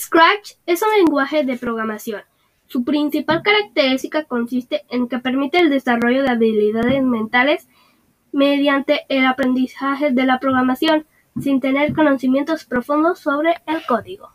Scratch es un lenguaje de programación. Su principal característica consiste en que permite el desarrollo de habilidades mentales mediante el aprendizaje de la programación, sin tener conocimientos profundos sobre el código.